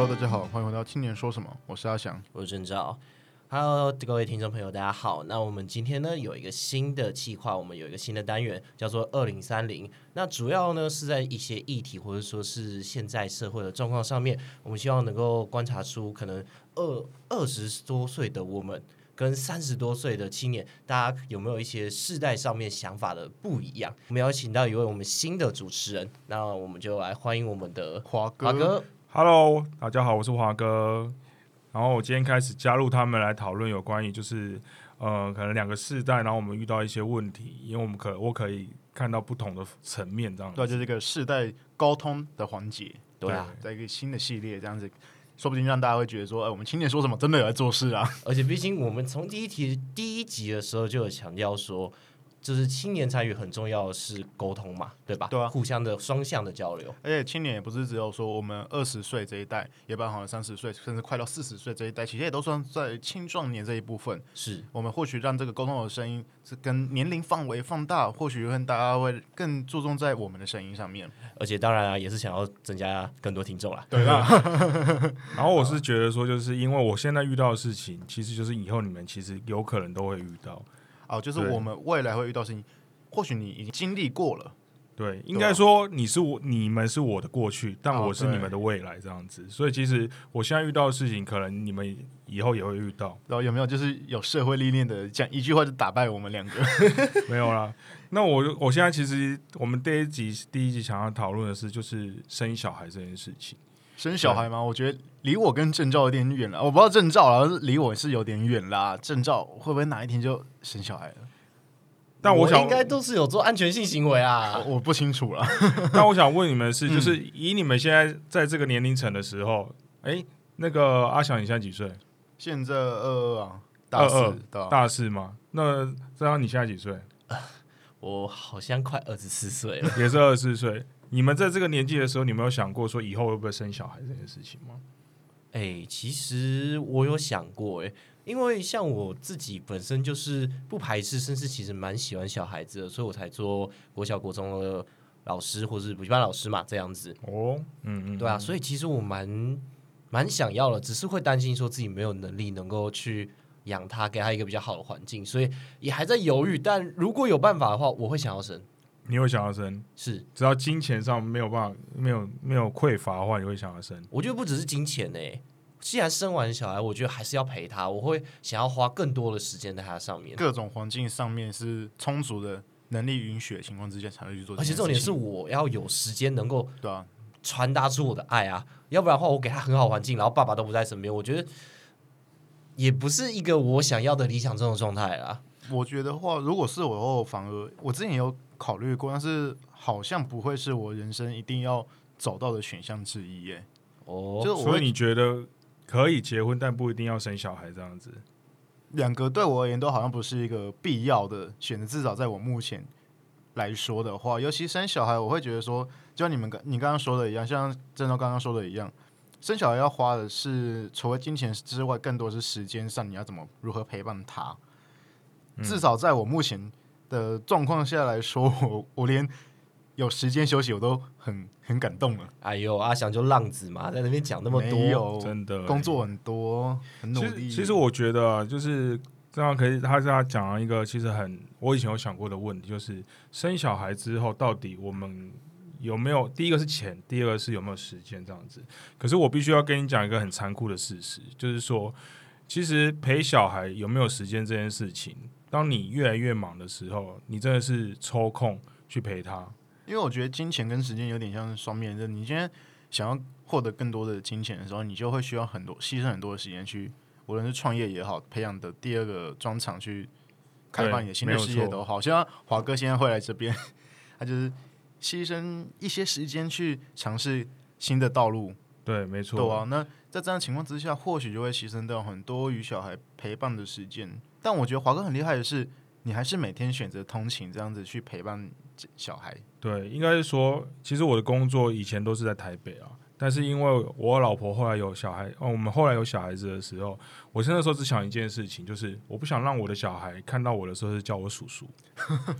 Hello，大家好，欢迎回到青年说什么，我是阿翔。我是郑照。Hello，各位听众朋友，大家好。那我们今天呢有一个新的计划，我们有一个新的单元，叫做“二零三零”。那主要呢是在一些议题或者说是现在社会的状况上面，我们希望能够观察出可能二二十多岁的我们跟三十多岁的青年，大家有没有一些世代上面想法的不一样？我们邀请到一位我们新的主持人，那我们就来欢迎我们的华哥，华哥。Hello，大家好，我是华哥。然后我今天开始加入他们来讨论有关于就是呃可能两个世代，然后我们遇到一些问题，因为我们可我可以看到不同的层面这样对，就是一个世代沟通的环节，对啊，在一个新的系列这样子，说不定让大家会觉得说，哎、我们青年说什么真的有在做事啊？而且毕竟我们从第一题第一集的时候就有强调说，就是青年参与很重要的是沟通嘛，对吧？对啊互相的双向的交流。而且青年也不是只有说我们二十岁这一代，也包含了三十岁，甚至快到四十岁这一代，其实也都算在青壮年这一部分。是，我们或许让这个沟通的声音是跟年龄范围放大，或许跟大家会更注重在我们的声音上面。而且当然啊，也是想要增加更多听众啦。对啊，然后我是觉得说，就是因为我现在遇到的事情，其实就是以后你们其实有可能都会遇到。哦，就是我们未来会遇到事情，或许你已经经历过了。对，应该说你是我，你们是我的过去，但哦我是你们的未来这样子。所以其实我现在遇到的事情，可能你们以后也会遇到。然后有没有就是有社会历练的，讲一句话就打败我们两个？没有啦。那我我现在其实我们第一集第一集想要讨论的是，就是生小孩这件事情。生小孩吗？我觉得离我跟郑照有点远了。我不知道郑照了，离我是有点远啦。郑照会不会哪一天就生小孩了？但我想应，该都是有做安全性行为啊。我我不清楚了。但我想问你们的是，嗯就是以你们现在在这个年龄层的时候，哎、那个阿翔，你现在几岁？现在二二啊，大四二二？大四吗？那这样你现在几岁？我好像快二十四岁了。也是二十四岁。你们在这个年纪的时候，你有没有想过说以后会不会生小孩这件事情吗？哎、其实我有想过、哎，因为像我自己本身就是不排斥，甚至其实蛮喜欢小孩子的，所以我才做国小、国中的老师或是补习班老师嘛，这样子。哦，嗯嗯，对啊，所以其实我蛮蛮想要的，只是会担心说自己没有能力能够去养他，给他一个比较好的环境，所以也还在犹豫。但如果有办法的话，我会想要生。你会想要生，是，只要金钱上没有办法、没有没有匮乏的话，你会想要生。我觉得不只是金钱呢、既然生完小孩，我觉得还是要陪他，我会想要花更多的时间在他上面。各种环境上面是充足的能力允许的情况之下，才会去做而且。重点是我要有时间能够对啊，传达出我的爱啊，要不然的话，我给他很好环境，然后爸爸都不在身边，我觉得也不是一个我想要的理想中的状态啦。我觉得话，如果是我的话，我反而我之前有考虑过，但是好像不会是我人生一定要走到的选项之一耶。哦，就是所以你觉得可以结婚，但不一定要生小孩这样子？两个对我而言都好像不是一个必要的选择，至少在我目前来说的话，尤其生小孩，我会觉得说，就像你们刚你刚刚说的一样，像郑州刚刚说的一样，生小孩要花的是除了金钱之外，更多是时间上，你要怎么如何陪伴他。至少在我目前的状况下来说，我我连有时间休息我都很很感动了。哎呦，阿翔就浪子嘛，在那边讲那么没多，有真的工作很多，很努其力。实，其实我觉得啊就是这样可以，他这样讲了一个其实很我以前有想过的问题，就是生小孩之后到底我们有没有第一个是钱，第二个是有没有时间这样子。可是我必须要跟你讲一个很残酷的事实，就是说，其实陪小孩有没有时间这件事情，当你越来越忙的时候，你真的是抽空去陪他。因为我觉得金钱跟时间有点像是双面刃。你今天想要获得更多的金钱的时候，你就会需要很多牺牲很多的时间去，无论是创业也好，培养的第二个专长去开发你的新的事业都好。像华哥现在会来这边，他就是牺牲一些时间去尝试新的道路，对，没错。对啊。那在这样情况之下，或许就会牺牲掉很多与小孩陪伴的时间。但我觉得华哥很厉害的是，你还是每天选择通勤这样子去陪伴小孩。对，应该是说，其实我的工作以前都是在台北啊，但是因为我老婆后来有小孩，哦，我们后来有小孩子的时候，我那时候只想一件事情，就是我不想让我的小孩看到我的时候是叫我叔叔，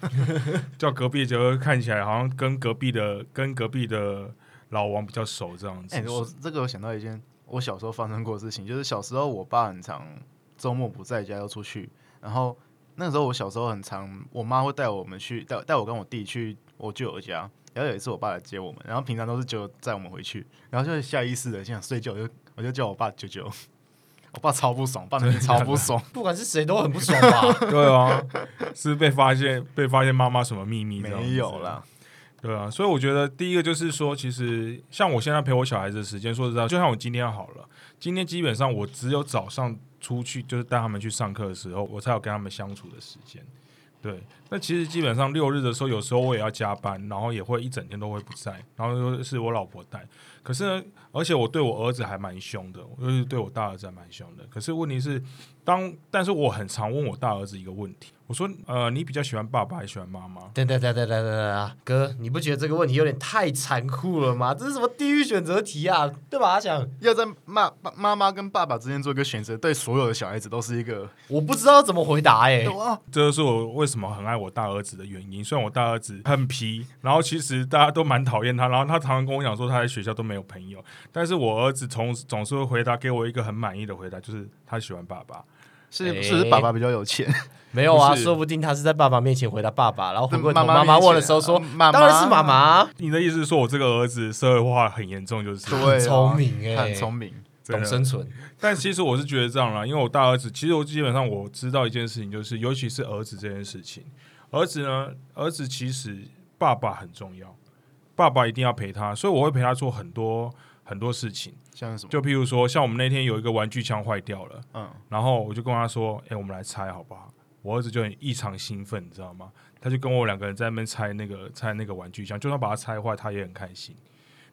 叫隔壁就看起来好像跟隔壁的跟隔壁的老王比较熟这样子。哎、我这个我想到一件，我小时候发生过的事情，就是小时候我爸很常周末不在家要出去，然后那个时候我小时候很常，我妈会带我们去带带我跟我弟去我舅舅家，然后有一次我爸来接我们，然后平常都是舅舅载我们回去，然后就下意识的想睡觉，我就我就叫我爸舅舅，我爸超不爽，爸那天超不爽，不管是谁都很不爽吧？对啊，是被发现被发现妈妈什么秘密？没有啦，对啊，所以我觉得第一个就是说，其实像我现在陪我小孩子的时间，说实在，就像我今天好了，今天基本上我只有早上出去，就是带他们去上课的时候，我才有跟他们相处的时间。对，那其实基本上六日的时候，有时候我也要加班，然后也会一整天都会不在，然后又是我老婆带。可是呢，而且我对我儿子还蛮凶的，就是对我大儿子还蛮凶的。可是问题是，当但是我很常问我大儿子一个问题，我说：呃，你比较喜欢爸爸还是喜欢妈妈？等等等等等等啊，哥，你不觉得这个问题有点太残酷了吗？这是什么地狱选择题啊？对吧？阿想，要在妈妈妈跟爸爸之间做一个选择，对所有的小孩子都是一个我不知道怎么回答哎、哇，这就是我为什么很爱我大儿子的原因。虽然我大儿子很皮，然后其实大家都蛮讨厌他，然后他常常跟我讲说他在学校都没有朋友，但是我儿子从总是会回答给我一个很满意的回答，就是他喜欢爸爸。是哎是不是爸爸比较有钱？没有啊，说不定他是在爸爸面前回答爸爸，然后回过头妈妈妈妈问的时候说呃，妈妈当然是妈妈，你的意思是说我这个儿子社会化很严重，就是对啊，聪明哎他很聪明。懂生存。但其实我是觉得这样啦，因为我大儿子，其实我基本上我知道一件事情，就是尤其是儿子这件事情，儿子呢，儿子其实爸爸很重要，爸爸一定要陪他，所以我会陪他做很多很多事情。像是什么？就譬如说，像我们那天有一个玩具枪坏掉了，嗯，然后我就跟他说：“哎、我们来拆好不好？”我儿子就很异常兴奋，你知道吗？他就跟我两个人在那边拆那个拆那个玩具枪，就算把它拆坏，他也很开心。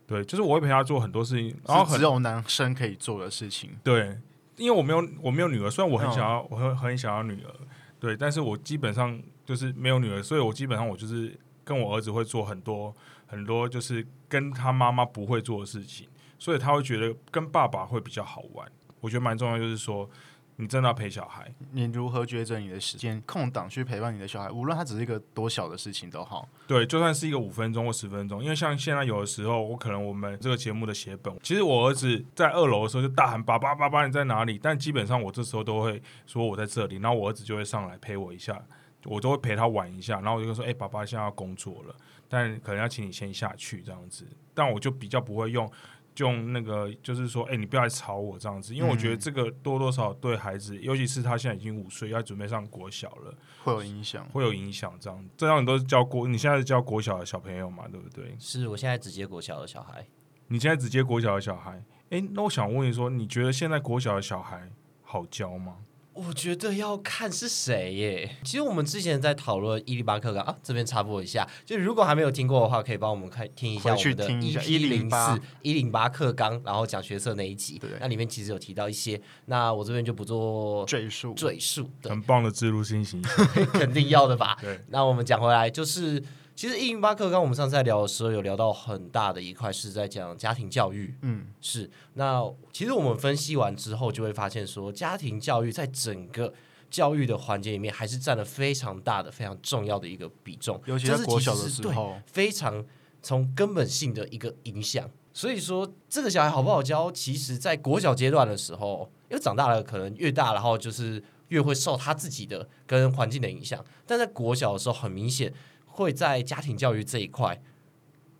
对，就是我会陪他做很多事情，然后很只有男生可以做的事情。对，因为我没有我没有女儿，虽然我很嗯想要，我很很想要女儿，对，但是我基本上就是没有女儿，所以我基本上我就是跟我儿子会做很多很多，就是跟他妈妈不会做的事情，所以他会觉得跟爸爸会比较好玩。我觉得蛮重要，就是说你真的要陪小孩，你如何抉择你的时间空档去陪伴你的小孩，无论他只是一个多小的事情都好。对，就算是一个五分钟或十分钟，因为像现在有的时候，我可能我们这个节目的写本，其实我儿子在二楼的时候就大喊“爸爸，爸爸，你在哪里？”但基本上我这时候都会说我在这里，然后我儿子就会上来陪我一下，我都会陪他玩一下，然后我就说：“哎、爸爸现在要工作了，但可能要请你先下去这样子。”但我就比较不会用。用那个就是说，哎、你不要来吵我这样子，因为我觉得这个多多少少对孩子，尤其是他现在已经五岁，要准备上国小了，会有影响。会有影响。这样，这样你都是教国，你现在是教国小的小朋友嘛，对不对？是我现在只接国小的小孩，你现在只接国小的小孩，诶，那我想问你说，你觉得现在国小的小孩好教吗？我觉得要看是谁耶。其实我们之前在讨论一零八课纲啊，这边插播一下，就如果还没有听过的话，可以帮我们看听一下我们的听一零108四一零八课纲，然后讲学测那一集，那里面其实有提到一些，那我这边就不做赘述，赘述，很棒的植入性形象。肯定要的吧。对，那我们讲回来，就是其实一零八课刚我们上次在聊的时候，有聊到很大的一块是在讲家庭教育，嗯，是，那其实我们分析完之后，就会发现说，家庭教育在整个教育的环节里面，还是占了非常大的、非常重要的一个比重，尤其是在国小的时候，非常从根本性的一个影响。所以说，这个小孩好不好教，其实在国小阶段的时候，因为长大了可能越大，然后就是越会受他自己的跟环境的影响。但在国小的时候，很明显会在家庭教育这一块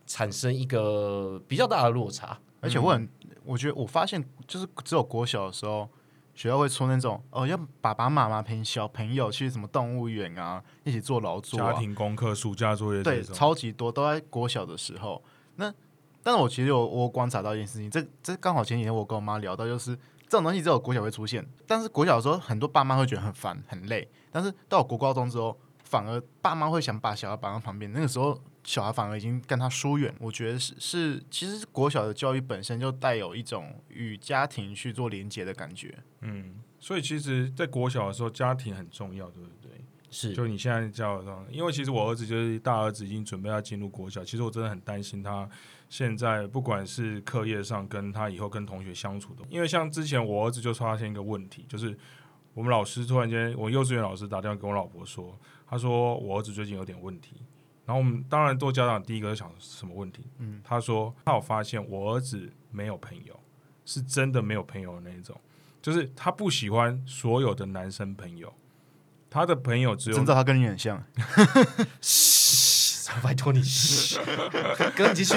产生一个比较大的落差。而且我很，我觉得我发现就是只有国小的时候，学校会出那种哦，要爸爸妈妈陪小朋友去什么动物园啊，一起做劳作、家啊，庭功课、暑假作业对，超级多，都在国小的时候。那，但是我其实有我观察到一件事情，这这刚好前几天我跟我妈聊到，就是这种东西只有国小会出现，但是国小的时候很多爸妈会觉得很烦很累，但是到国高中之后，反而爸妈会想把小孩绑在旁边，那个时候小孩反而已经跟他疏远。我觉得是是，其实国小的教育本身就带有一种与家庭去做连接的感觉。嗯，所以其实，在国小的时候，家庭很重要，对不对？是，就你现在教的上，因为其实我儿子就是大儿子，已经准备要进入国小，其实我真的很担心他现在不管是课业上跟他以后跟同学相处的，因为像之前我儿子就发现一个问题，就是我们老师突然间，我幼稚园老师打电话跟我老婆说，他说我儿子最近有点问题，然后我们当然做家长第一个就想什么问题，嗯，他说他有发现我儿子没有朋友，是真的没有朋友的那一种，就是他不喜欢所有的男生朋友，他的朋友只有真的他跟你很像，嘘，拜托你，嘘，哥你继续。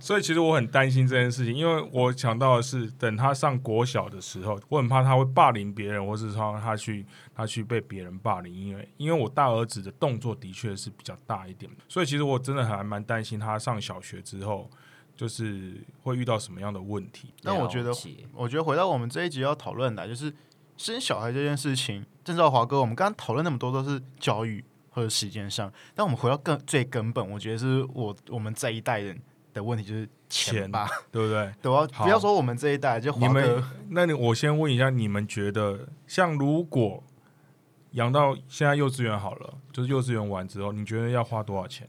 所以其实我很担心这件事情，因为我想到的是，等他上国小的时候，我很怕他会霸凌别人，或是说他去他去被别人霸凌，因为因为我大儿子的动作的确是比较大一点，所以其实我真的还蛮担心他上小学之后，就是会遇到什么样的问题。但我觉得我觉得回到我们这一集要讨论的，就是生小孩这件事情。郑兆华哥，我们刚刚讨论那么多都是教育或者时间上，但我们回到更最根本，我觉得是我我们这一代人的问题就是钱钱吧，对不对？对啊，好不要说我们这一代，就你们，那你我先问一下，你们觉得像如果养到现在幼稚园好了，就是幼稚园完之后，你觉得要花多少钱？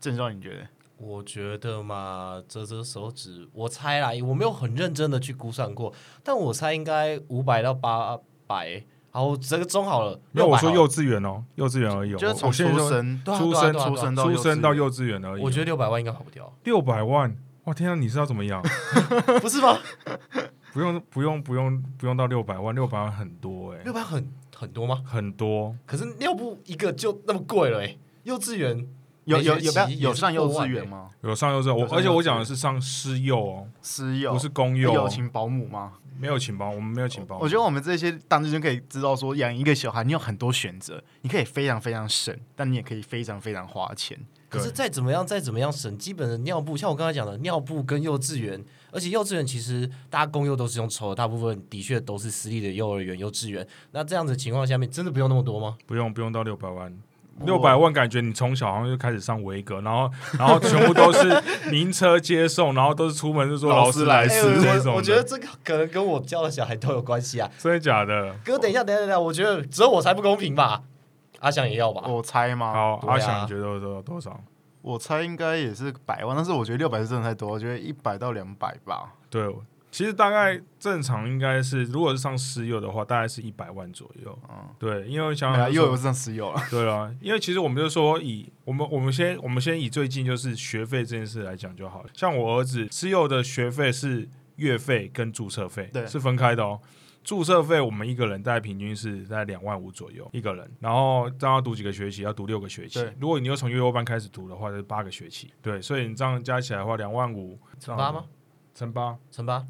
郑少你觉得？我觉得嘛，折折手指，我猜啦，我没有很认真的去估算过，但我猜应该五百到八百。好，我折个中好了，600好了因为我说幼稚园哦，幼稚园而已就是从出生出生出生到出幼稚园生到幼稚园而已。我觉得六百万应该跑不掉，六百万，哇天啊！你是要怎么养？不是吗？不用不用不用不用到六百万，六百万很多哎、六百很很多吗？很多。可是尿布一个就那么贵了哎、幼稚园有有有有上幼稚园吗？有上幼稚园，我而且我讲的是上私幼哦，私幼不是公幼、哦，有请保姆吗？没有请保，我们没有请保姆。我觉得我们这些当地就可以知道说，养一个小孩你有很多选择，你可以非常非常省，但你也可以非常非常花钱。可是再怎么样，再怎么样省，基本的尿布，像我刚才讲的，尿布跟幼稚园，而且幼稚园其实大家公幼都是用抽的，大部分的确都是私立的幼儿园、幼稚园。那这样子情况下面，真的不用那么多吗？不用不用到六百万。我六百万，感觉你从小好像就开始上维格，然后然后全部都是名车接送，然后都是出门就说劳劳斯莱斯这种。我我觉得这个可能跟我教的小孩都有关系啊。真的假的？哥，等一下，等一下，等一下，我觉得只有我才不公平吧？阿翔也要吧？我猜吗？好，啊阿翔你觉得多多少？我猜应该也是百万，但是我觉得六百是真的太多，我觉得一百到两百吧。对，其实大概正常应该是，如果是上私幼的话，大概是一百万左右。嗯，对，因为想想说又有上私幼了。对啊，因为其实我们就说以我们我们先我们先以最近就是学费这件事来讲就好了。像我儿子私幼的学费是月费跟注册费，对是分开的哦。注册费我们一个人大概平均是在两万五左右一个人，然后这样要读几个学期？要读六个学期。如果你又从幼幼班开始读的话，就是八个学期。对，所以你这样加起来的话，两万五乘八吗？？乘八，乘八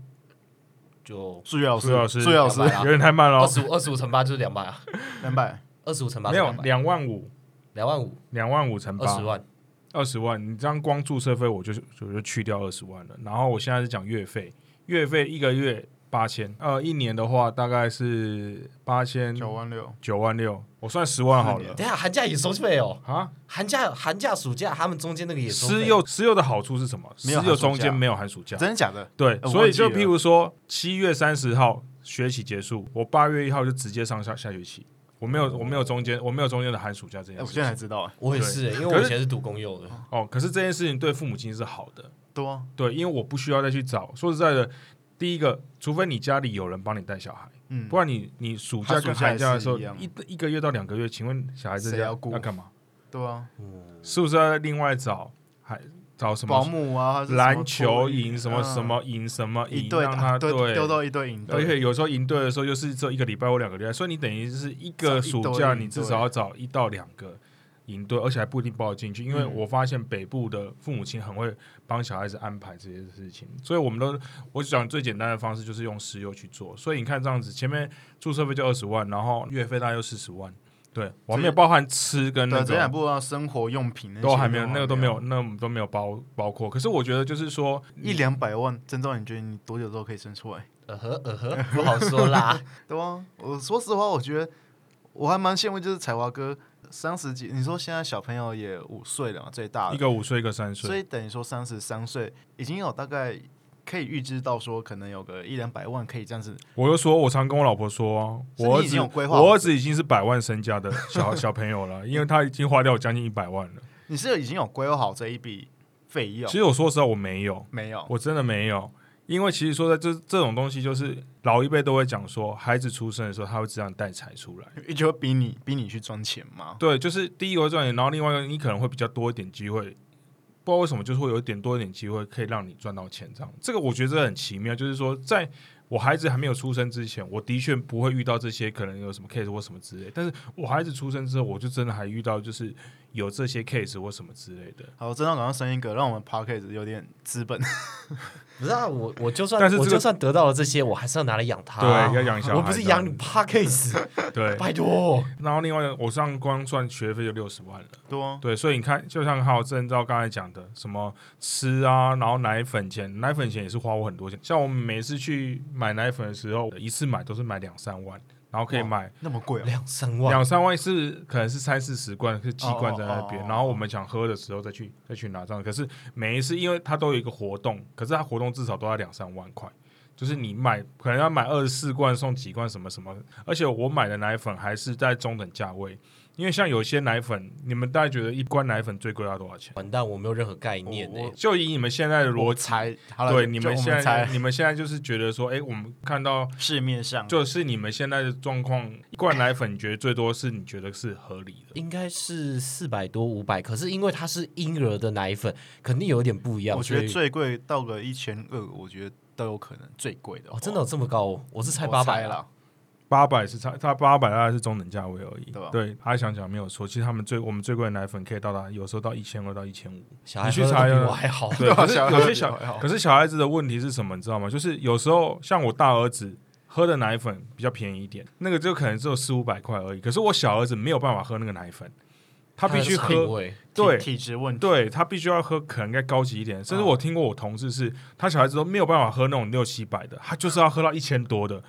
就数学老师，数学老师。数学老师。200啊。有点太慢了。哦。二十五，二十五乘八就是两百啊，两百，二十五乘八没有两万五，两万五，两万五乘八，二十万。二十万，你这样光注册费我就我就去掉二十万了。然后我现在是讲月费，月费一个月八千，呃，一年的话大概是八千。九万六，九万六，我算十万好了。等下寒假也收费哦，啊。寒假、寒假、暑假他们中间那个也收费。私幼私幼的好处是什么？私幼中间没有寒暑假，真的假的？对，我所以就譬如说七月三十号学期结束，我八月一号就直接上下下学期，我没有我没有中间我没有中间的寒暑假这哎，件事我现在才。知道，哎，我也是，因为我以前是读公幼的，哦，可是这件事情对父母亲是好的，对，因为我不需要再去找。说实在的，第一个，除非你家里有人帮你带小孩，嗯。不，然你你暑假跟寒假的时候一一一个月到两个月，请问小孩子要要干嘛？对啊，是不是要另外找还找什么保么姆啊，篮球营什么嗯。什么营什么营，让他对对。丢到一队营队，而且有时候营队的时候，又是这一个礼拜或两个礼拜，所以你等于是一个暑假，你至少要找一到两个营队，而且还不一定报得进去。因为嗯我发现北部的父母亲很会帮小孩子安排这些事情，所以我们都我讲最简单的方式就是用石油去做。所以你看这样子，前面注册费就二十万，然后月费大概就四十万，对我还没有包含吃跟那个，这两。部啊，生活用品那些都还没有，那个都没有，，那都没有包包括。可是我觉得就是说，一两百万，真照你觉得你多久之后可以生出来？呃呵呃呵，不好说啦。对啊，我说实话，我觉得我还蛮羡慕，就是彩华哥三十几，你说现在小朋友也五岁了嘛，最大的，一个五岁，一个三岁所，以等于说三十三岁已经有大概可以预知到说，可能有个一两百万可以这样子。我就说，我常跟我老婆说我儿子经有规划我儿子已经是百万身家的小 小朋友了，因为他已经花掉将近一百万了。你是已经有规划好这一笔费用其？实我说实话，我没有，没有，我真的没有，因为其实说在这这种东西，就是老一辈都会讲说，孩子出生的时候他会这样带财出来。就会逼你逼你去赚钱嘛。对，就是第一个会赚钱，然后另外一个你可能会比较多一点机会不知道为什么就是会有一点多一点机会可以让你赚到钱，这样这个我觉得很奇妙，就是说在我孩子还没有出生之前，我的确不会遇到这些可能有什么 case 或什么之类，但是我孩子出生之后，我就真的还遇到就是有这些 case 或什么之类的。好，真的赶快生一个，让我们 p a r k a s 有点资本。不是啊，我我就算我就算得到了这些，我还是要拿来养他、对，要养小孩，我不是养你 p a r k a s 对。拜托。然后另外我上光算学费就六十万了。对啊，对，所以你看，就像浩正照刚才讲的，什么吃啊，然后奶粉钱，奶粉钱也是花我很多钱。像我们每次去买奶粉的时候，一次买都是买两三万，然后可以买那么贵啊！两三万，两三万是可能是三四十罐是几罐在那边，哦哦哦哦然后我们想喝的时候再去再去拿这样。可是每一次因为它都有一个活动，可是它活动至少都要两三万块。就是你买可能要买二十四罐送几罐什么什么，而且我买的奶粉还是在中等价位，因为像有些奶粉，你们大概觉得一罐奶粉最贵要多少钱？完蛋，我没有任何概念呢、我就以你们现在的逻辑，猜，好了，对就就我你们现在猜你们现在就是觉得说，哎、我们看到市面上就是你们现在的状况，一罐奶粉你觉得最多是你觉得是合理的。应该是四百多五百，可是因为它是婴儿的奶粉，肯定有点不一样。我觉得所以最贵到个一千二，我觉得都有可能最贵的哦，真的有这么高、哦？我是猜我八百了。八百是差，它八百大概是中等价位而已。对吧对，他想讲没有错，其实他们最我们最贵的奶粉可以到达有时候到一千二到一千五。小孩你去查一下我还好。对，可是小孩有些小还好，可是小孩子的问题是什么，你知道吗？就是有时候像我大儿子喝的奶粉比较便宜一点，那个就可能只有四五百块而已。可是我小儿子没有办法喝那个奶粉，他必须喝，对体体质问题，对他必须要喝，可能该高级一点。甚至哦我听过我同事是，他小孩子都没有办法喝那种六七百的，他就是要喝到一千多的，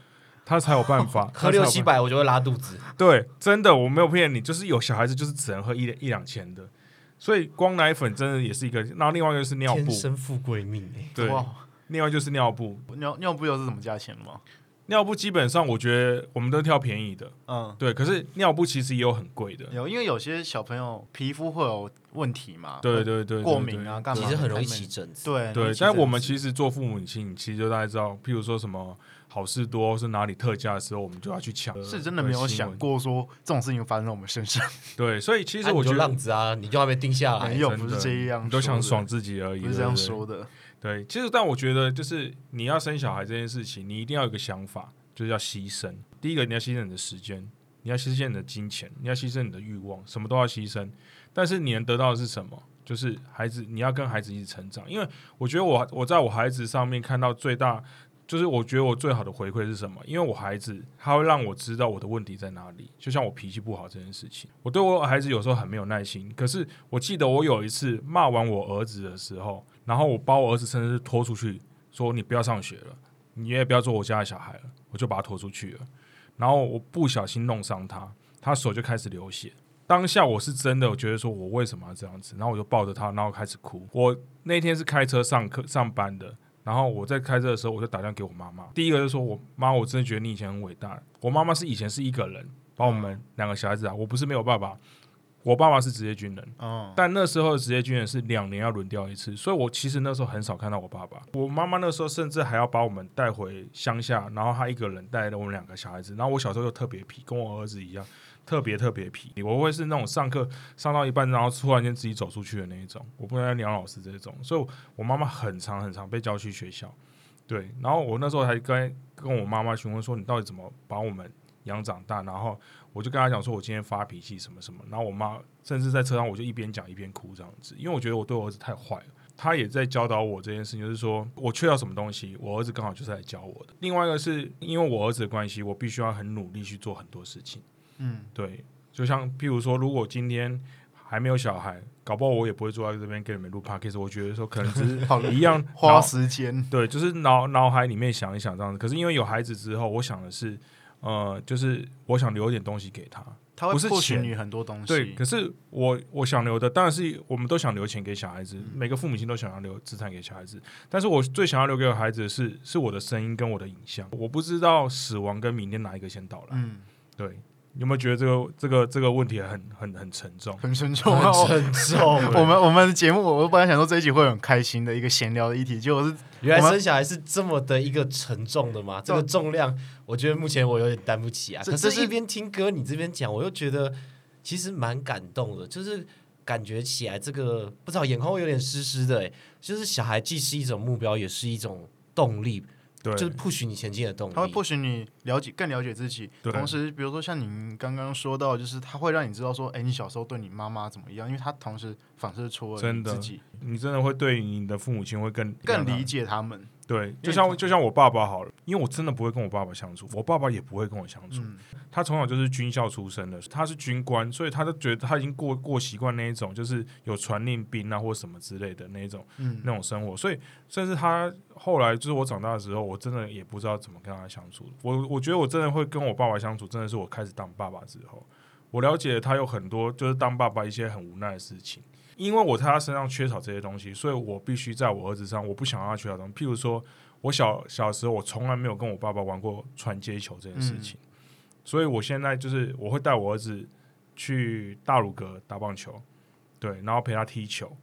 他才有办法 喝六七。百我就会拉肚子。对，真的我没有骗你，就是有小孩子就是只能喝一一两千的，所以光奶粉真的也是一个。然后另外一个是尿布天，生富贵命哎、对，哇，另外就是尿布，尿尿布又是什么价钱了吗？尿布基本上我觉得我们都挑便宜的，嗯，对，可是尿布其实也有很贵的，有，因为有些小朋友皮肤会有问题嘛，对对对，对过敏啊，干嘛？其实很容易起疹子。对对，但我们其实做父母亲，其实就大家知道，譬如说什么好事多是哪里特价的时候，我们就要去抢。是真的没有想。过说这种事情发生在我们身上，对，所以其实我觉得浪子啊，你就还没定下来没。有，不是这样，你都想爽，自己而已，不是这样说的。对，其实但我觉得就是你要生小孩这件事情，你一定要有个想法，就是要牺牲。第一个，你要牺牲你的时间，你要牺牲你的金钱，你要牺牲你的欲望，什么都要牺牲。但是你能得到的是什么？就是孩子，你要跟孩子一起成长。因为我觉得我我在我孩子上面看到最大，就是我觉得我最好的回馈是什么？因为我孩子他会让我知道我的问题在哪里。就像我脾气不好这件事情，我对我孩子有时候很没有耐心。可是我记得我有一次骂完我儿子的时候，然后我把我儿子甚至是拖出去，说你不要上学了，你也不要做我家的小孩了，我就把他拖出去了。然后我不小心弄伤他，他手就开始流血。当下我是真的，我觉得说我为什么要这样子，然后我就抱着他，然后开始哭。我那天是开车上课上班的，然后我在开车的时候，我就打电话给我妈妈。第一个就说我妈，我真的觉得你以前很伟大。我妈妈是以前是一个人把我们两个小孩子啊，我不是没有爸爸，我爸爸是职业军人，嗯，但那时候的职业军人是两年要轮调一次，所以我其实那时候很少看到我爸爸。我妈妈那时候甚至还要把我们带回乡下，然后她一个人带着我们两个小孩子。然后我小时候又特别皮，跟我儿子一样，特别特别皮。我会是那种上课上到一半，然后突然间自己走出去的那一种，我不能梁老师这种。所以我妈妈很常很常被叫去学校。对，然后我那时候还跟跟我妈妈询问说，你到底怎么把我们养长大？然后我就跟她讲说，我今天发脾气什么什么。然后我妈甚至在车上，我就一边讲一边哭这样子，因为我觉得我对我儿子太坏了。她也在教导我这件事情，就是说我缺少什么东西，我儿子刚好就是来教我的。另外一个是因为我儿子的关系，我必须要很努力去做很多事情。嗯，对，就像譬如说，如果今天还没有小孩，搞不好我也不会坐在这边给你们录 podcast。我觉得说可能只是 一样 花时间，对，就是脑脑海里面想一想这样子。可是因为有孩子之后，我想的是，呃，就是我想留一点东西给他。他会不是钱获取你很多东西。对，可是我我想留的当然是我们都想留钱给小孩嗯子，每个父母亲都想要留资产给小孩子。但是我最想要留给我孩子的是是我的声音跟我的影像。我不知道死亡跟明天哪一个先到来。嗯，对，有没有觉得这个这个这个问题很很很沉重？很沉重啊。很沉重。我们我们的节目，我本来想说这一集会很开心的一个闲聊的议题，结果是原来生小孩是这么的一个沉重的吗？这个重量，我觉得目前我有点担不起啊。可是是，一边听歌你这边讲，我又觉得其实蛮感动的，就是感觉起来这个不知道眼眶有点湿湿的，哎，就是小孩既是一种目标，也是一种动力，对，就是 push 你前进的动力。他会 push 你了解更了解自己，同时比如说像您刚刚说到，就是他会让你知道说，哎，你小时候对你妈妈怎么样，因为他同时反射出了真的你自己你真的会对你的父母亲会更更理。解他们。对，就像就像我爸爸好了，因为我真的不会跟我爸爸相处，我爸爸也不会跟我相处。嗯，他从小就是军校出身的，他是军官，所以他就觉得他已经过过习惯那一种，就是有传令兵啊或什么之类的那一种嗯那种生活。所以甚至他后来就是我长大的时候，我真的也不知道怎么跟他相处。我我觉得我真的会跟我爸爸相处，真的是我开始当爸爸之后，我了解他有很多就是当爸爸一些很无奈的事情。因为我在他身上缺少这些东西，所以我必须在我儿子上，我不想让他缺少东西。譬如说，我小小时候，我从来没有跟我爸爸玩过传接球这件事情，所以我现在就是我会带我儿子去大鲁阁打棒球，对，然后陪他踢球。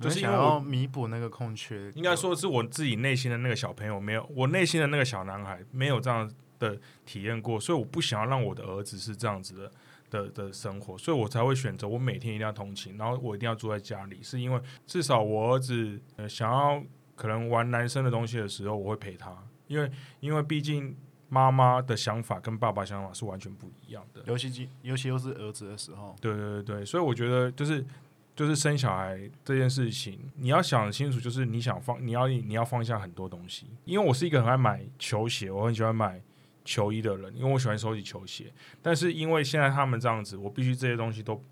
就是想要弥补那个空缺，应该说是我自己内心的那个小朋友没有，我内心的那个小男孩没有这样的体验过，所以我不想要让我的儿子是这样子的的的生活，所以我才会选择我每天一定要通勤，然后我一定要住在家里，是因为至少我儿子、呃、想要可能玩男生的东西的时候，我会陪他，因为因为毕竟妈妈的想法跟爸爸想法是完全不一样的。尤其尤其又是儿子的时候，对对对对，所以我觉得就是就是生小孩这件事情，你要想清楚，就是你想放，你要你要放下很多东西。因为我是一个很爱买球鞋，我很喜欢买球衣的人，因为我喜欢收集球鞋。但是因为现在他们这样子，我必须这些东西都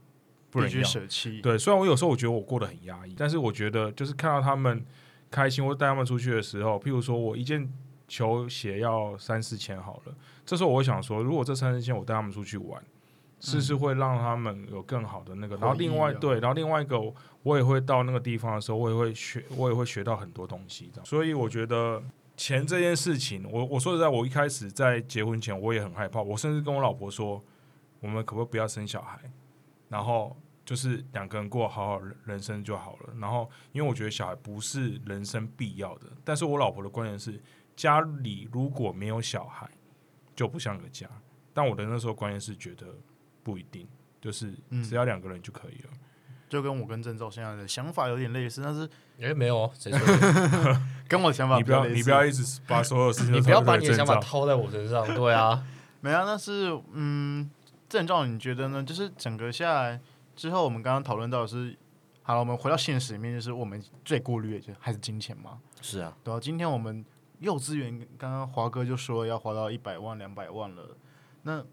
不能要。舍弃。对，虽然我有时候我觉得我过得很压抑，但是我觉得就是看到他们开心或带他们出去的时候，譬如说我一件球鞋要三四千好了，这时候我会想说，如果这三四千我带他们出去玩，是不是会让他们有更好的那个？然后另外对，然后另外一个我也会到那个地方的时候，我也会学，我也会学到很多东西。这样，所以我觉得。钱这件事情，我我说实在，我一开始在结婚前我也很害怕，我甚至跟我老婆说，我们可不可以不要生小孩？然后就是两个人过好好人人生就好了。然后，因为我觉得小孩不是人生必要的，但是我老婆的观点是，家里如果没有小孩，就不像个家。但我的那时候观念是觉得不一定，就是嗯只要两个人就可以了。就跟我跟郑照现在的想法有点类似，但是哎，没有哦，谁说的？跟我想法你不要，你不要一直把所有事情你不要把你的想法套在我身上。对啊，没啊，但是嗯，郑照你觉得呢？就是整个下来之后，我们刚刚讨论到的是，好了，我们回到现实里面，就是我们最顾虑的就还是金钱嘛，是啊，对啊，今天我们幼稚园刚刚华哥就说要花到一百万、两百万了，那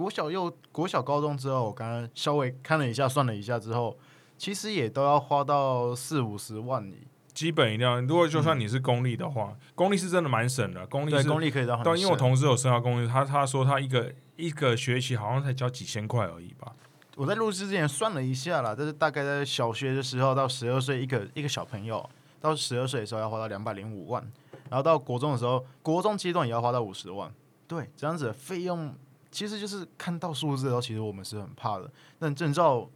国小又国小高中之后，我刚刚稍微看了一下，算了一下之后，其实也都要花到四五十万里。基本一定要。如果就算你是公立的话，公立是真的蛮省的。公立对，是公立可以到很但因为我同事有升到公立，他他说他一个一个学期好像才交几千块而已吧。我在录制之前算了一下啦，就是大概在小学的时候到十二岁一个一个小朋友到十二岁的时候要花到两百零五万，然后到国中的时候，国中阶段也要花到五十万。对，这样子的费用其实就是看到数字的时候，其实我们是很怕的。那证照，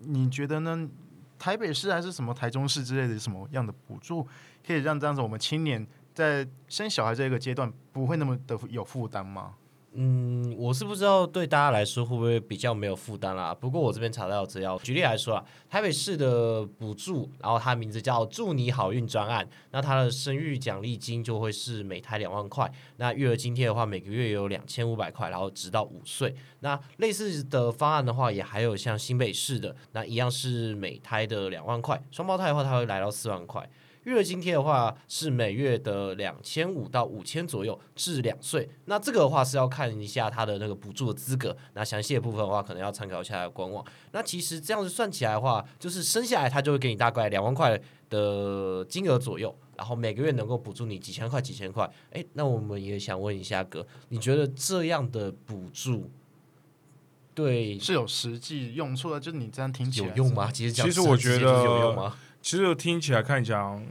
你觉得呢？台北市还是什么台中市之类的什么样的补助，可以让这样子我们青年在生小孩这个阶段不会那么的有负担吗？嗯，我是不知道对大家来说会不会比较没有负担啦。不过我这边查到资料，举例来说啊，台北市的补助，然后它名字叫“祝你好运专案”，那它的生育奖励金就会是每胎两万块，那育儿津贴的话每个月有两千五百块，然后直到五岁。那类似的方案的话，也还有像新北市的，那一样是每胎的两万块，双胞胎的话它会来到四万块。育儿津贴的话是每月的两千五到五千左右，至两岁。那这个的话是要看一下他的那个补助的资格。那详细的部分的话，可能要参考一下官网。那其实这样子算起来的话，就是生下来他就会给你大概两万块的金额左右，然后每个月能够补助你几千块、几千块。诶，那我们也想问一下哥，你觉得这样的补助对是有实际用处的，就是你这样听起来有用吗？其实讲其实我觉得就是有用吗？其实听起来看讲，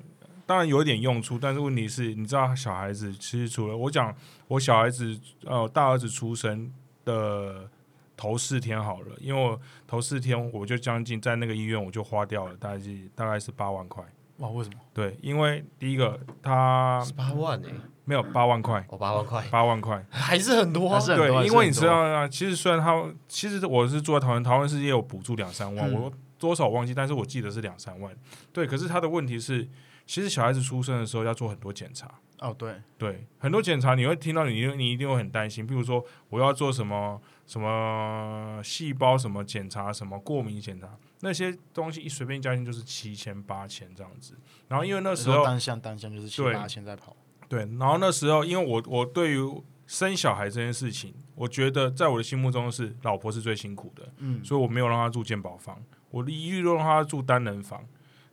当然有一点用处，但是问题是，你知道小孩子其实除了我讲，我小孩子呃大儿子出生的头四天好了，因为我头四天我就将近在那个医院我就花掉了，大概是大概是八万块。哇，为什么？对，因为第一个他十八万诶、没有八万块，哦，八万块八万块。还是很多啊还。是很多对，因为你知道啊，其实虽然他其实我是住在桃园，桃园市也有补助两三万，嗯我多少忘记，但是我记得是两三万。对，可是他的问题是，其实小孩子出生的时候要做很多检查。哦，对，对，很多检查你会听到，你你一定会很担心。比如说，我要做什么什么细胞什么检查，什么过敏检查，那些东西一随便加进就是七千八千这样子。然后因为那时候单项单项就是七八千在跑，对，然后那时候因为我我对于生小孩这件事情，我觉得在我的心目中是老婆是最辛苦的，嗯，所以我没有让她住健保房，我一律都让他住单人房。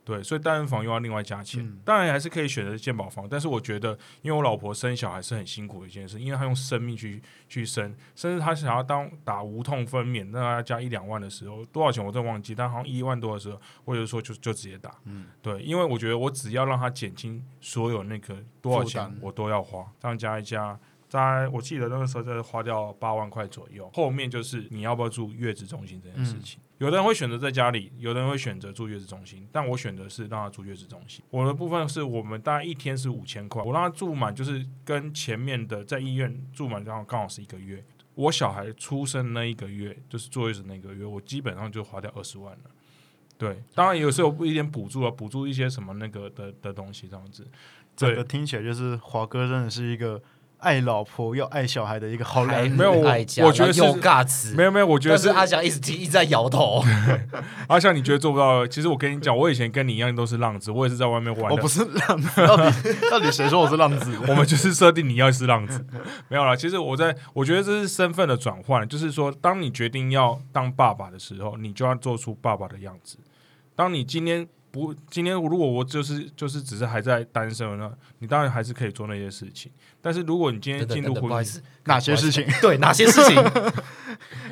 对，所以单人房又要另外加钱，嗯当然还是可以选择健保房，但是我觉得，因为我老婆生小孩是很辛苦的一件事，因为她用生命去去生，甚至她想要当打无痛分娩，那要加一两万的时候，多少钱我真忘记，但好像一万多的时候，我有说就就直接打，嗯，对，因为我觉得我只要让她减轻所有那个多少钱我都要花，这样加一加。大概我记得那个时候就是花掉八万块左右，后面就是你要不要住月子中心这件事情。有的人会选择在家里，有的人会选择住月子中心，但我选择是让他住月子中心。我的部分是我们大概一天是五千块，我让他住满，就是跟前面的在医院住满，刚好刚好是一个月。我小孩出生那一个月，就是坐月子那个月，我基本上就花掉二十万了。对，当然有时候不一点补助啊，补助一些什么那个的的东西这样子。整个听起来就是华哥真的是一个爱老婆又爱小孩的一个好男人。没有我我觉得是又尬词，没有没有，我觉得但是阿翔一直提一直在摇头。阿翔，你觉得做不到？其实我跟你讲，我以前跟你一样都是浪子，我也是在外面玩的我不。是浪子，到底 到底谁说我是浪子？我们就是设定你要是浪子，没有啦。其实我在我觉得这是身份的转换，就是说，当你决定要当爸爸的时候，你就要做出爸爸的样子。当你今天不，今天如果我就是就是只是还在单身呢，你当然还是可以做那些事情。但是如果你今天进入婚姻，哪些事情？对哪些事情？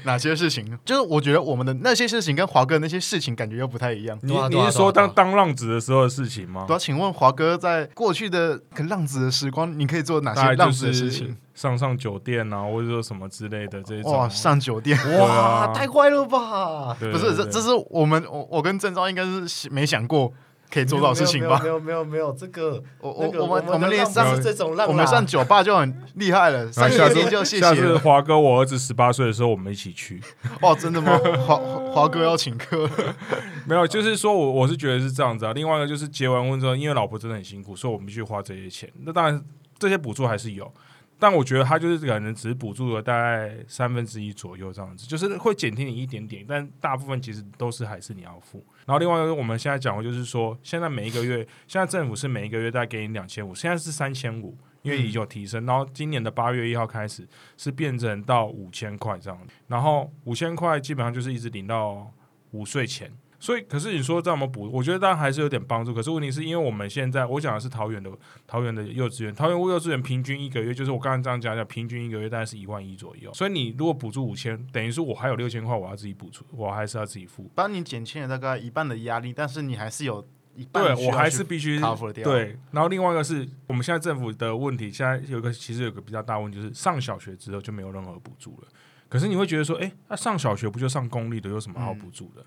哪些事情？就是我觉得我们的那些事情跟华哥那些事情感觉又不太一样。你你是说当当浪子的时候的事情吗对？啊，请问华哥在过去的可浪子的时光，你可以做哪些浪子的事情？上上酒店啊，或者说什么之类的这种。哇，上酒店。哇，啊太快了吧！对不是，这这是我们我我跟郑昭应该是没想过可以做到的事情吧没？有没有没有，这个我我我们我我们连上这种浪，我们上酒吧就很厉害了，上下次酒店就谢下次谢。华哥我儿子十八岁的时候，我们一起去。哦，真的吗？华华哥要请客，没有，就是说我我是觉得是这样子啊。另外一个就是结完婚之后，因为老婆真的很辛苦，所以我们必须花这些钱。那当然这些补助还是有，但我觉得他就是可能只补助了大概三分之一左右这样子，就是会减轻你一点点，但大部分其实都是还是你要付。然后另外一个我们现在讲的就是说，现在每一个月，现在政府是每一个月大概给你两千五，现在是三千五。因为已经有提升，然后今年的八月一号开始是变成到五千块这样，然后五千块基本上就是一直领到五岁前，所以可是你说这么补，我觉得当然还是有点帮助。可是问题是因为我们现在我讲的是桃园的桃园的幼稚园，桃园幼稚园平均一个月就是我刚才这样讲讲，平均一个月大概是一万一左右。所以你如果补助五千，等于说我还有六千块我要自己补助，我还是要自己付。帮你减轻了大概一半的压力，但是你还是有一半对我还是必须。，对，然后另外一个是我们现在政府的问题，现在有一个其实有个比较大问题，就是上小学之后就没有任何补助了。可是你会觉得说，哎，那上小学不就上公立的，有什么好补助的？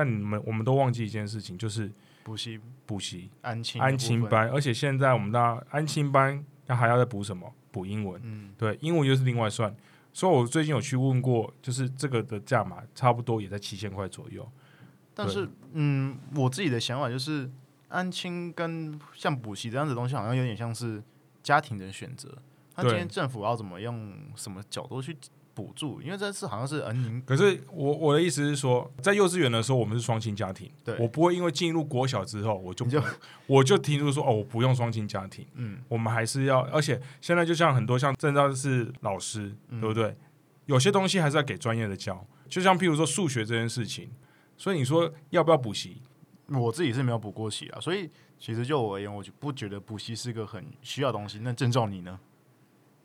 但你们我们都忘记一件事情，就是补习补习安亲安亲，班，而且现在我们的安亲班，那还要再补什么？补英文，嗯，对，英文又是另外算。所以我最近有去问过，就是这个的价码差不多也在七千块左右。但是嗯，我自己的想法就是，安亲跟像补习这样子的东西，好像有点像是家庭的选择。那今天政府要怎么用什么角度去补助？因为这次好像是嗯，您可是我我的意思是说，在幼稚园的时候，我们是双亲家庭，对我不会因为进入国小之后，我就就我就提出说哦，我不用双亲家庭，嗯，我们还是要，而且现在就像很多像正照是老师，嗯对不对？有些东西还是要给专业的教，就像譬如说数学这件事情，所以你说要不要补习？我自己是没有补过习啊，所以其实就我而言，我就不觉得补习是个很需要的东西。那郑照你呢？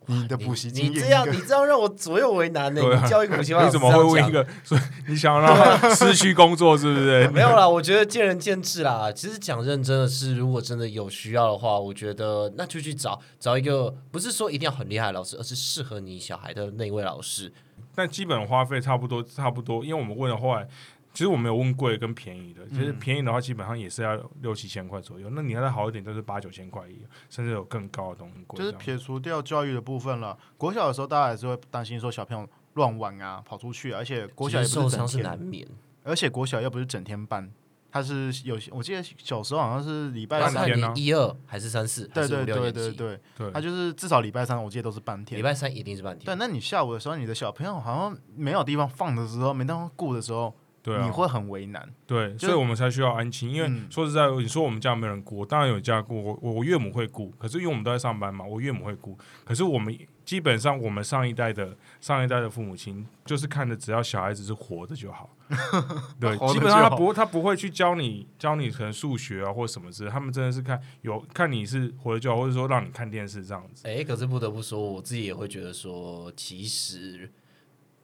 你的补习经验你这样你这样让我左右为难呢。你教一个补习班，你怎么会问一个？所以 你想要让他失去工作，是不是？没有啦，我觉得见仁见智啦。其实讲认真的是，如果真的有需要的话，我觉得那就去找找一个，不是说一定要很厉害的老师，而是适合你小孩的那一位老师。但基本花费差不多，差不多，因为我们问了后来，其实我没有问贵跟便宜的，其实便宜的话基本上也是要六七千块左右，那你要再好一点，都是八九千块甚至有更高的东西贵。就是撇除掉教育的部分了。国小的时候，大家还是会担心说小朋友乱玩啊，跑出去啊，而且国小也其实受伤是不是整天难免。而且国小又不是整天办，他是有些我记得小时候好像是礼拜三，半天啊一二还是三四，对对对？对对，对它就是至少礼拜三我记得都是半天。礼拜三一定是半天对，天。那你下午的时候，你的小朋友好像没有地方放的时候，没地方顾的时候，对啊，你会很为难。对，就所以我们才需要安亲。因为嗯说实在，你说我们家没有人顾，当然有家顾，我我岳母会顾，可是因为我们都在上班嘛，我岳母会顾。可是我们基本上，我们上一代的上一代的父母亲，就是看着只要小孩子是活着就好。对，活着基本上他不他不会去教你教你可能数学啊或什么之类，他们真的是看有看你是活着就好，或者说让你看电视这样子。哎、可是不得不说，我自己也会觉得说，其实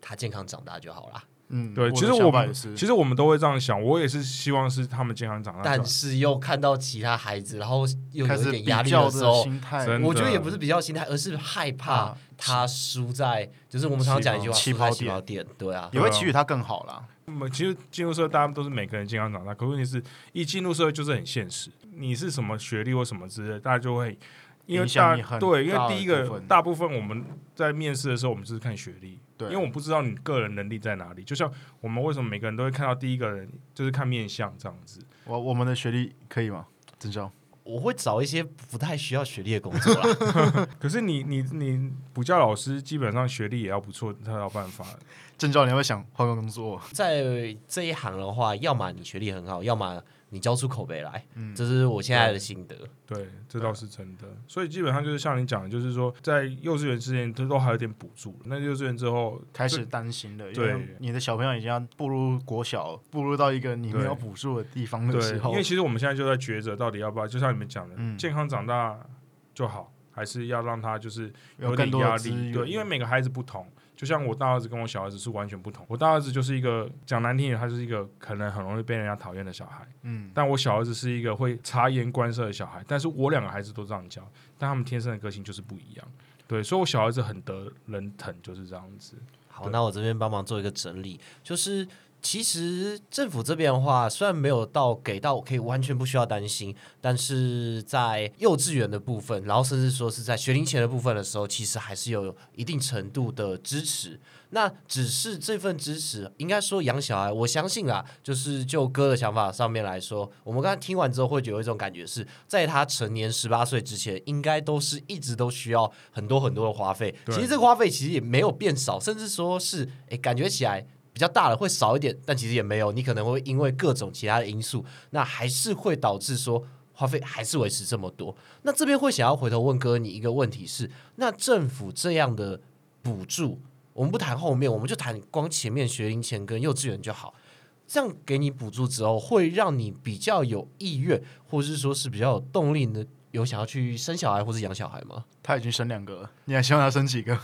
他健康长大就好啦。嗯，对，其实我们其实我们都会这样想，我也是希望是他们健康长大。但是又看到其他孩子，然后又开始比有一点压力较的的时候，心态，真的我觉得也不是比较心态，而是害怕啊他输在，就是我们常常讲一句话，起跑起跑点。对啊，也会期许他更好啦。我们其实进入社会，大家都是每个人健康长大，可问题是，一进入社会就是很现实，你是什么学历或什么之类，大家就会因为大影响你很对，因为第一个大部分我们在面试的时候，我们就是看学历，对因为我不知道你个人能力在哪里。就像我们为什么每个人都会看到第一个人就是看面相这样子，我我们的学历可以吗？真教我会找一些不太需要学历的工作啦。可是你你你补教老师基本上学历也要不错，才有办法。郑教你会想换个工作，在这一行的话，要么你学历很好，要么你交出口碑来。嗯这是我现在的心得。对，这倒是真的。所以基本上就是像你讲的，就是说在幼稚园之前都都还有点补助，那幼稚园之后开始担心了，因对为你的小朋友已经要步入国小，步入到一个你没有补助的地方的时，候因为，其实我们现在就在抉择，到底要不要，就像你们讲的，嗯健康长大就好，还是要让他就是有更多的资源力？对，因为每个孩子不同。就像我大儿子跟我小儿子是完全不同，我大儿子就是一个讲难听点，他就是一个可能很容易被人家讨厌的小孩，嗯，但我小儿子是一个会察言观色的小孩，但是我两个孩子都这样教，但他们天生的个性就是不一样，对，所以我小儿子很得人疼，就是这样子。好，那我这边帮忙做一个整理，就是其实政府这边的话，虽然没有到给到我可以完全不需要担心，但是在幼稚园的部分，然后甚至说是在学龄前的部分的时候，其实还是有一定程度的支持。那只是这份支持，应该说养小孩，我相信啦，就是就哥的想法上面来说，我们刚才听完之后，会有一种感觉是在他成年十八岁之前，应该都是一直都需要很多很多的花费。其实这个花费其实也没有变少，甚至说是诶感觉起来比较大了会少一点，但其实也没有，你可能会因为各种其他的因素，那还是会导致说。花费还是维持这么多，那这边会想要回头问哥你一个问题是：那政府这样的补助，我们不谈后面，我们就谈光前面学龄前跟幼稚园就好。这样给你补助之后，会让你比较有意愿，或者是说是比较有动力的，有想要去生小孩或是养小孩吗？他已经生两个了，你还希望他生几个？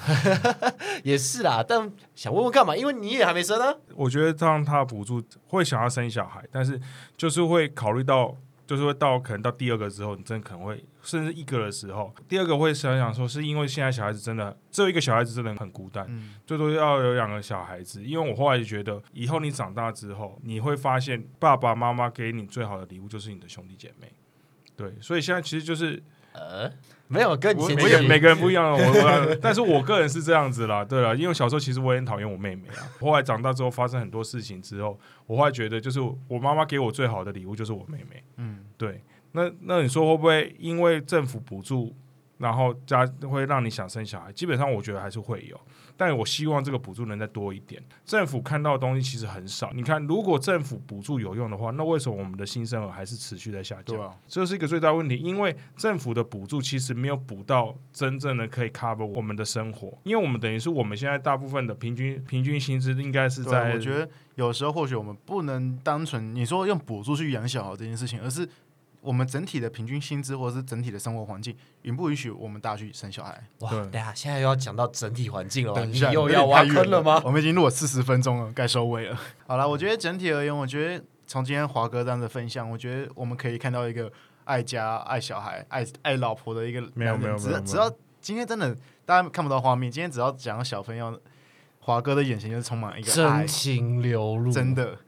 也是啦，但想问问干嘛？因为你也还没生啊。我觉得这样他的补助会想要生小孩，但是就是会考虑到，就是会到可能到第二个之后，你真的可能会甚至一个的时候，第二个会想想说，是因为现在小孩子真的只有一个小孩子真的很孤单，嗯，最多要有两个小孩子。因为我后来就觉得，以后你长大之后，你会发现爸爸妈妈给你最好的礼物就是你的兄弟姐妹。对，所以现在其实就是呃，没有跟你我也每个人不一样，我我，但是我个人是这样子啦，对了，因为小时候其实我也很讨厌我妹妹啊，后来长大之后发生很多事情之后，我后来觉得就是我妈妈给我最好的礼物就是我妹妹，嗯，对，那那你说会不会因为政府补助，然后家会让你想生小孩？基本上我觉得还是会有，但我希望这个补助能再多一点。政府看到的东西其实很少，你看，如果政府补助有用的话，那为什么我们的新生儿还是持续在下降？对啊，这是一个最大问题，因为政府的补助其实没有补到真正的可以 cover 我们的生活，因为我们等于是我们现在大部分的平均平均薪资应该是在，我觉得有时候或许我们不能单纯你说用补助去养小孩这件事情，而是我们整体的平均薪资或者是整体的生活环境允不允许我们大家去生小孩？哇，对等一下现在又要讲到整体环境了吗？等一下，你又要挖坑了吗？我们已经录了四十分钟了，该收尾了。好了，我觉得整体而言，我觉得从今天华哥这样的分享，我觉得我们可以看到一个爱家、爱小孩、爱爱老婆的一个没有男人没有没有没有只要只要今天真的大家看不到画面，今天只要讲到小朋友，华哥的眼神就是充满一个爱真，情流露，真的。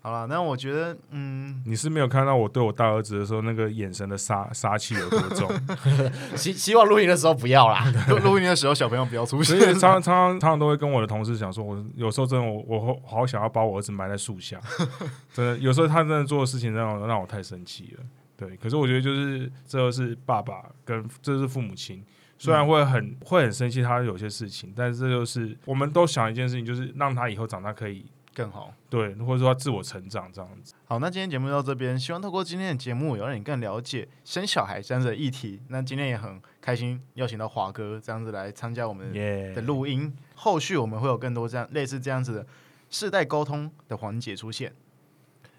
好了，那我觉得，嗯，你是没有看到我对我大儿子的时候那个眼神的杀杀气有多重，希希望录音的时候不要啦。录录音的时候小朋友不要出所现以。常常常常常常都会跟我的同事讲说，我有时候真的我我好想要把我儿子埋在树下，真的有时候他真的做的事情让我让我太生气了。对，可是我觉得就是这就是爸爸跟这是父母亲，虽然会很、会很生气他有些事情，但是这就是我们都想一件事情，就是让他以后长大可以更好。对，或者说他自我成长这样子。好，那今天节目到这边，希望透过今天的节目，有让你更了解生小孩这样子的议题。那今天也很开心邀请到华哥这样子来参加我们、的录音，后续我们会有更多这样类似这样子的世代沟通的环节出现。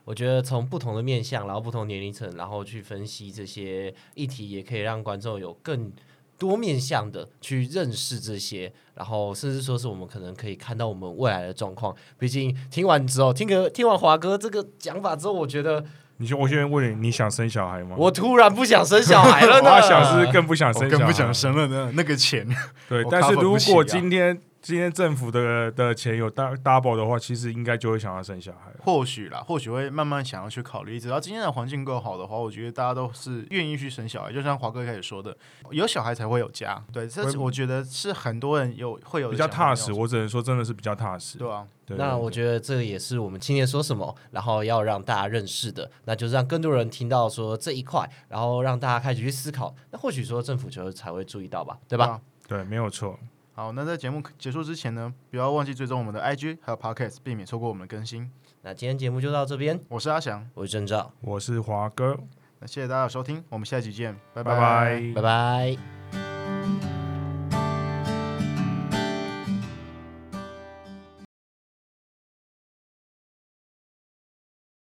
我觉得从不同的面向，然后不同年龄层，然后去分析这些议题，也可以让观众有更多面向的去认识这些，然后甚至说是我们可能可以看到我们未来的状况。毕竟听完之后，听个听完华哥这个讲法之后，我觉得你先，我先问你，你想生小孩吗？我突然不想生小孩了我呢。我想是更不想生小孩，更不想生了呢，那个钱。对，但是如果今天今天政府的的钱有 dou- double 的话，其实应该就会想要生小孩。或许啦，或许会慢慢想要去考虑。只要今天的环境够好的话，我觉得大家都是愿意去生小孩。就像华哥开始说的，有小孩才会有家。对，这是我觉得是很多人有会有比较踏实，我只能说真的是比较踏实。对啊，对那我觉得这个也是我们青年说什么，然后要让大家认识的，那就是让更多人听到说这一块，然后让大家开始去思考，那或许说政府就才会注意到吧，对吧？啊对，没有错。好，那在节目结束之前呢，不要忘记追踪我们的 IG 还有 Podcast，避免错过我们的更新。那今天节目就到这边，我是阿翔，我是郑照，我是华哥，那谢谢大家的收听，我们下期见，拜拜拜拜拜。